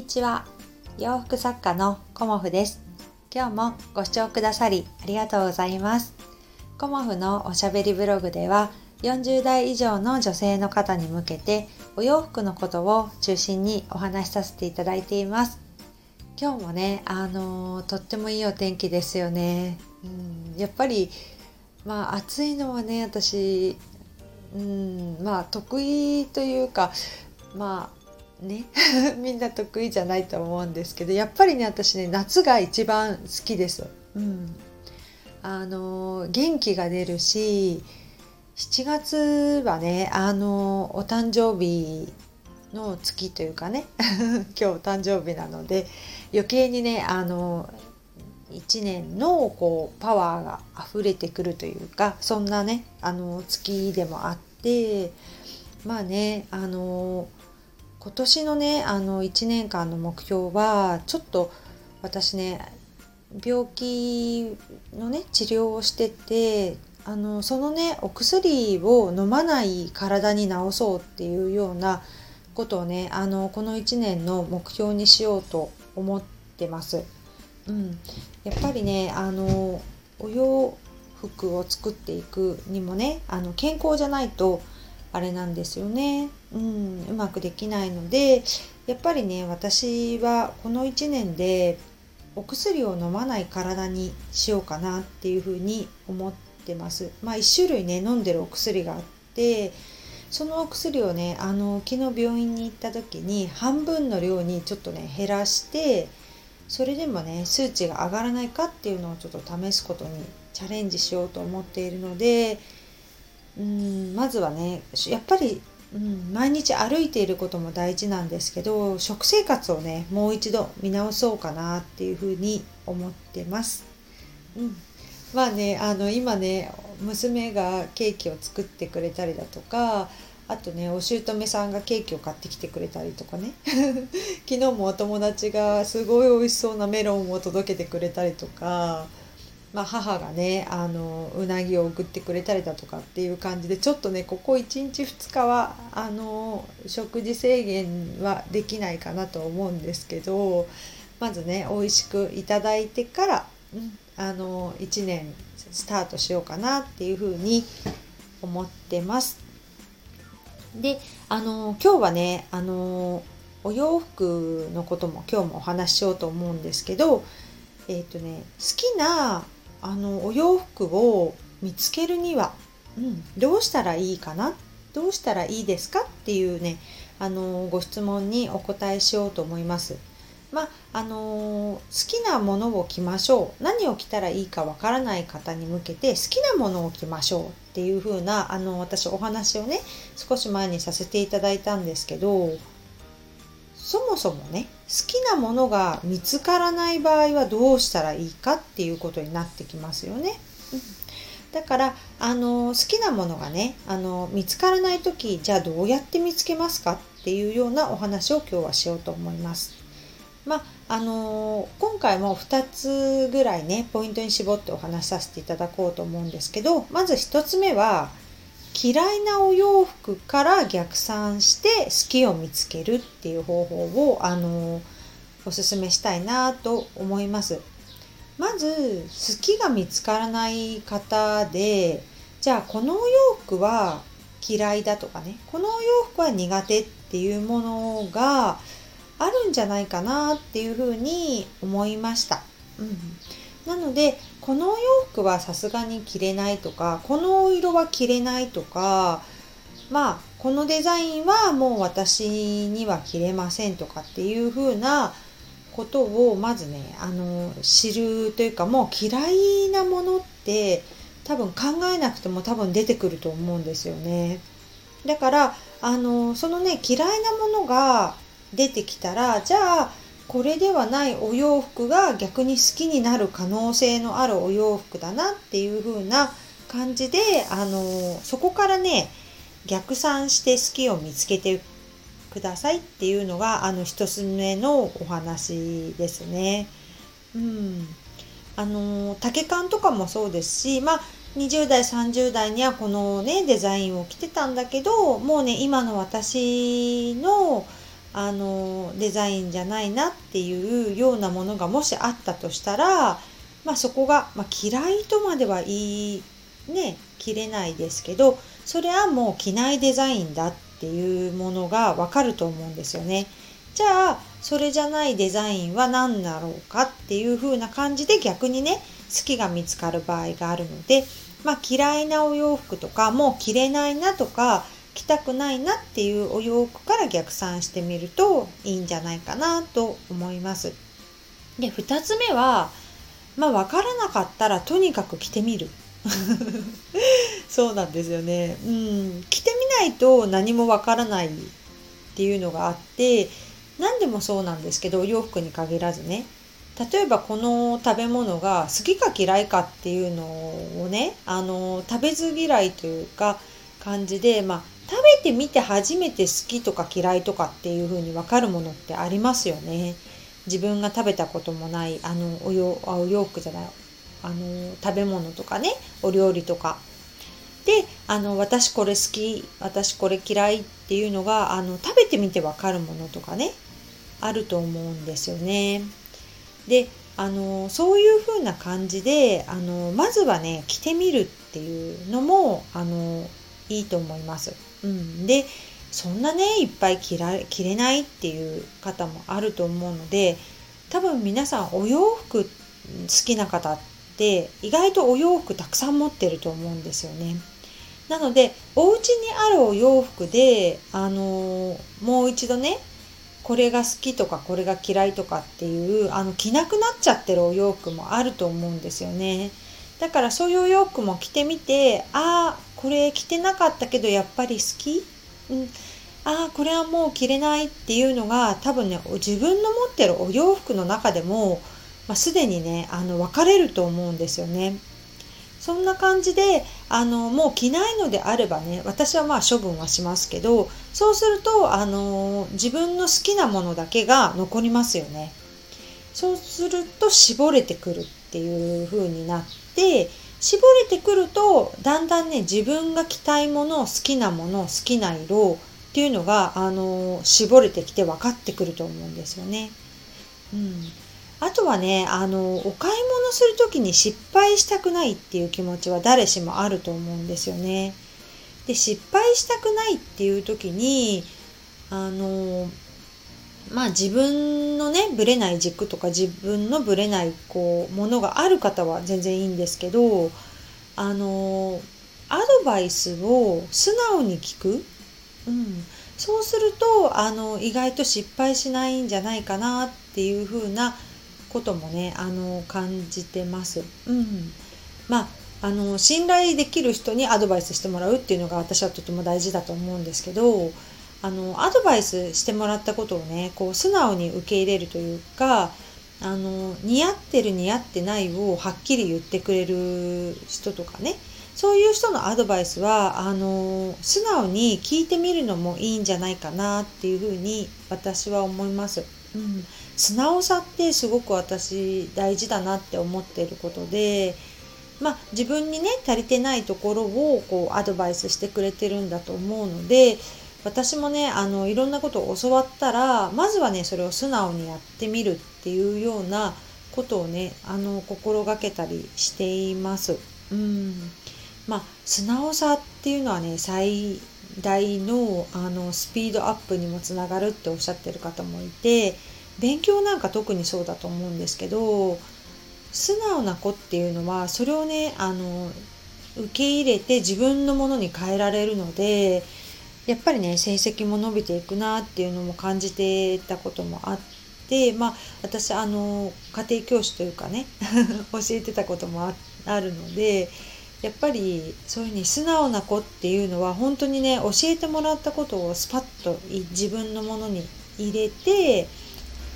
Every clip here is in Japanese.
にちは。洋服作家のコモフです。今日もご視聴くださりありがとうございます。コモフのおしゃべりブログでは40代以上の女性の方に向けてお洋服のことを中心にお話しさせていただいています。今日もねあのー、とってもいいお天気ですよね。うんやっぱりまあ暑いのはね私うんまあ得意というかまあね みんな得意じゃないと思うんですけどやっぱりね私ね夏が一番好きです。うん、あの元気が出るし7月はねあのお誕生日の月というかね 今日誕生日なので余計にねあの1年のこうパワーが溢れてくるというかそんなねあの月でもあってまあねあの今年のねあの1年間の目標はちょっと私ね病気のね治療をしててあのそのねお薬を飲まない体に治そうっていうようなことをねあのこの1年の目標にしようと思ってます。うん、やっぱりねあのお洋服を作っていくにもねあの健康じゃないとあれなんですよね、うん、うまくできないのでやっぱりね私はこの1年でお薬を飲まない体にしようかなっていうふうに思ってます。まあ1種類ね飲んでるお薬があってそのお薬をねあの昨日病院に行った時に半分の量にちょっとね減らしてそれでもね数値が上がらないかっていうのをちょっと試すことにチャレンジしようと思っているのでうんまずはねやっぱり、うん、毎日歩いていることも大事なんですけど食生活をねもう一度見直そうかなっていうふうに思ってます。うん、まあねあの今ね娘がケーキを作ってくれたりだとかあとねお姑さんがケーキを買ってきてくれたりとかね。昨日もお友達がすごい美味しそうなメロンを届けてくれたりとか、まあ、母がねあのうなぎを送ってくれたりだとかっていう感じでちょっとねここ1日2日はあの食事制限はできないかなと思うんですけどまずね美味しくいただいてから、うん、あの1年スタートしようかなっていうふうに思ってます。であの今日はねあのお洋服のことも今日もお話ししようと思うんですけどえっ、ー、とね好きなあのお洋服を見つけるには、うん、どうしたらいいかな？どうしたらいいですか？っていうねあのご質問にお答えしようと思います。まああのー、好きなものを着ましょう。何を着たらいいかわからない方に向けて好きなものを着ましょうっていう風なあの私お話をね少し前にさせていただいたんですけどそもそもね好好きなものが見つからない場合はどうしたらいいかっていうことになってきますよね。だからあの好きなものがねあの見つからない時じゃあどうやって見つけますかっていうようなお話を今日はしようと思います。まあの、今回も2つぐらいねポイントに絞ってお話しさせていただこうと思うんですけどまず1つ目は嫌いなお洋服から逆算して好きを見つけるっていう方法を、あの、おすすめしたいなと思います。まず好きが見つからない方でじゃあこのお洋服は嫌いだとかねこのお洋服は苦手っていうものがあるんじゃないかなっていうふうに思いました。うん、なのでこのお洋服はさすがに着れないとかこのお色は着れないとかまあこのデザインはもう私には着れませんとかっていうふうなことをまずねあの知るというかもう嫌いなものって多分考えなくても多分出てくると思うんですよね。だからあのそのね嫌いなものが出てきたらじゃあこれではないお洋服が逆に好きになる可能性のあるお洋服だなっていう風な感じであのそこからね逆算して好きを見つけてくださいっていうのがあの一つ目のお話ですね。うん、あの丈感とかもそうですしまあ20代30代にはこのねデザインを着てたんだけどもうね今の私のあのデザインじゃないなっていうようなものがもしあったとしたら、まあ、そこが、まあ、嫌いとまでは言いね切れないですけどそれはもう着ないデザインだっていうものがわかると思うんですよね。じゃあそれじゃないデザインは何だろうかっていう風な感じで逆にね好きが見つかる場合があるので、まあ、嫌いなお洋服とかもう着れないなとか着たくないなっていうお洋服から逆算してみるといいんじゃないかなと思います。で2つ目はまあ分からなかったらとにかく着てみる。そうなんですよね。うん、着てみないと何もわからないっていうのがあって何でもそうなんですけどお洋服に限らずね例えばこの食べ物が好きか嫌いかっていうのをねあの食べず嫌いというか感じで、まあ、食べてみて初めて好きとか嫌いとかっていう風に分かるものってありますよね。自分が食べたこともないあのお洋お洋服じゃないあの食べ物とかねお料理とかであの私これ好き私これ嫌いっていうのがあの食べてみてわかるものとかねあると思うんですよね。であのそういう風な感じであのまずはね着てみるっていうのもあのいいと思います。うん、でそんなねいっぱい着ら着れないっていう方もあると思うので多分皆さんお洋服好きな方って意外とお洋服たくさん持ってると思うんですよね。なのでお家にあるお洋服であのもう一度ねこれが好きとかこれが嫌いとかっていうあの着なくなっちゃってるお洋服もあると思うんですよね。だからそういう洋服も着てみてああこれ着てなかったけどやっぱり好き、うん、ああこれはもう着れないっていうのが多分ね自分の持ってるお洋服の中でも、まあ、すでにねあの分かれると思うんですよね。そんな感じであのもう着ないのであればね私はまあ処分はしますけどそうするとあの自分の好きなものだけが残りますよね。そうすると絞れてくるっていう風になって絞れてくるとだんだんね自分が着たいもの好きなもの好きな色っていうのがあの絞れてきて分かってくると思うんですよね。うん、あとはねあのお買い物する時に失敗したくないっていう気持ちは誰しもあると思うんですよね。で失敗したくないっていう時にあのまあ自分のねぶれない軸とか自分のぶれないこうものがある方は全然いいんですけどあのアドバイスを素直に聞く、うん、そうするとあの意外と失敗しないんじゃないかなっていうふうなこともねあの感じてます。うん、まああの信頼できる人にアドバイスしてもらうっていうのが私はとても大事だと思うんですけどあのアドバイスしてもらったことをねこう素直に受け入れるというかあの似合ってる似合ってないをはっきり言ってくれる人とかねそういう人のアドバイスはあの素直に聞いてみるのもいいんじゃないかなっていうふうに私は思います。うん、素直さってすごく私大事だなって思っていることで、まあ、自分にね足りてないところをこうアドバイスしてくれてるんだと思うので私もねあのいろんなことを教わったらまずはねそれを素直にやってみるっていうようなことをねあの心がけたりしています。うんまあ、素直さっていうのはね最大のあのスピードアップにもつながるっておっしゃってる方もいて勉強なんか特にそうだと思うんですけど素直な子っていうのはそれをねあの受け入れて自分のものに変えられるのでやっぱりね成績も伸びていくなっていうのも感じてたこともあってまあ私あの家庭教師というかね 教えてたこともあるのでやっぱりそういうふうに素直な子っていうのは本当にね教えてもらったことをスパッと自分のものに入れて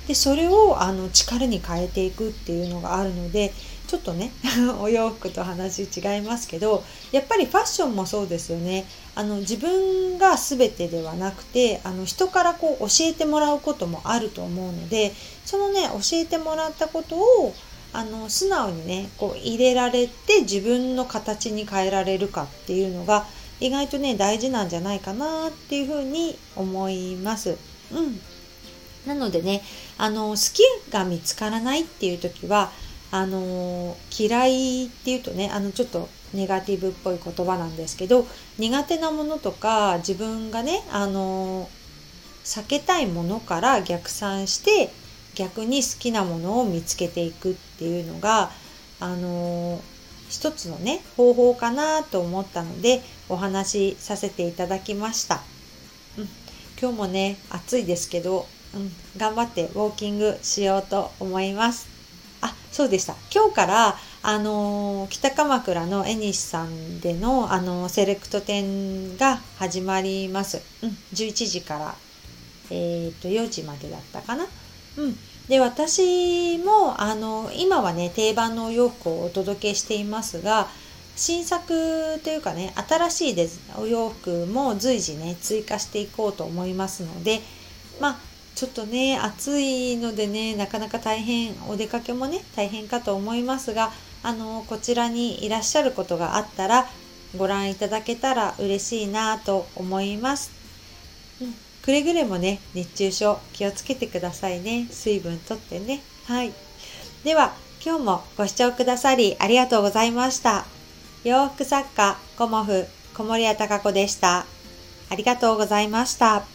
でそれをあの力に変えていくっていうのがあるのでちょっとね お洋服と話違いますけどやっぱりファッションもそうですよねあの自分が全てではなくてあの人からこう教えてもらうこともあると思うのでそのね教えてもらったことをあの素直にねこう入れられて自分の形に変えられるかっていうのが意外とね大事なんじゃないかなっていうふうに思います。うんなのでね、あの、好きが見つからないっていう時は、あの、嫌いっていうとね、あの、ちょっとネガティブっぽい言葉なんですけど、苦手なものとか、自分がね、あの、避けたいものから逆算して、逆に好きなものを見つけていくっていうのが、あの、一つのね、方法かなと思ったので、お話しさせていただきました。うん、今日もね、暑いですけど、うん、頑張ってウォーキングしようと思います。あ、そうでした。今日から、あの、北鎌倉のエニシさんでの、あの、セレクト展が始まります。うん、11時から、えっ、と、4時までだったかな。うん。で、私も、あの、今はね、定番のお洋服をお届けしていますが、新作というかね、新しいお洋服も随時ね、追加していこうと思いますので、まあ、ちょっとね、暑いのでね、なかなか大変、お出かけもね、大変かと思いますが、あの、こちらにいらっしゃることがあったら、ご覧いただけたら嬉しいなと思います。うん、くれぐれもね、熱中症気をつけてくださいね。水分とってね。はい。では、今日もご視聴くださりありがとうございました。洋服作家、コモフ、小森屋隆子でした。ありがとうございました。